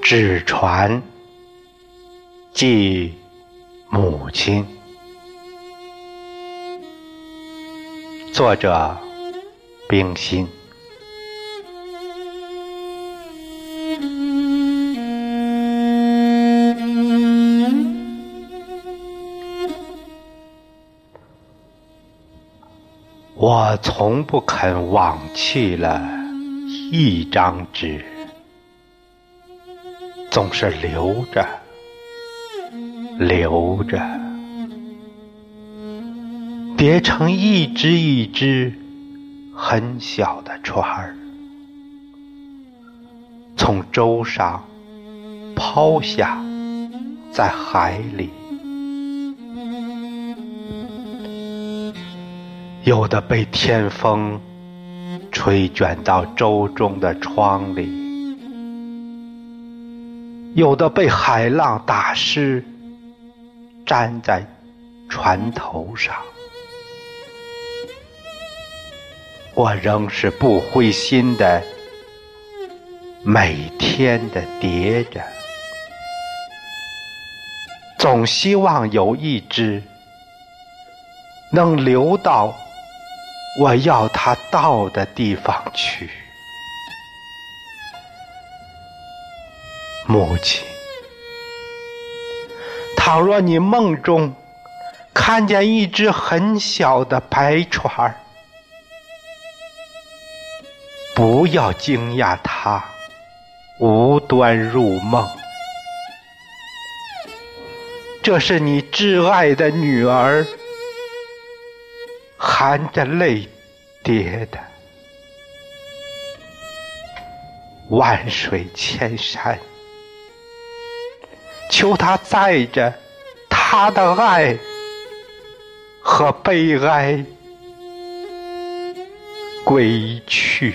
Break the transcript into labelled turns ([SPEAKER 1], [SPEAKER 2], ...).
[SPEAKER 1] 纸船寄母亲，作者冰心。我从不肯忘弃了一张纸。总是留着，留着，叠成一只一只很小的船儿，从舟上抛下，在海里，有的被天风吹卷到舟中的窗里。有的被海浪打湿，粘在船头上。我仍是不灰心的，每天的叠着，总希望有一只能流到我要他到的地方去。母亲，倘若你梦中看见一只很小的白船儿不要惊讶它无端入梦，这是你挚爱的女儿含着泪叠的。万水千山。求他载着他的爱和悲哀归去。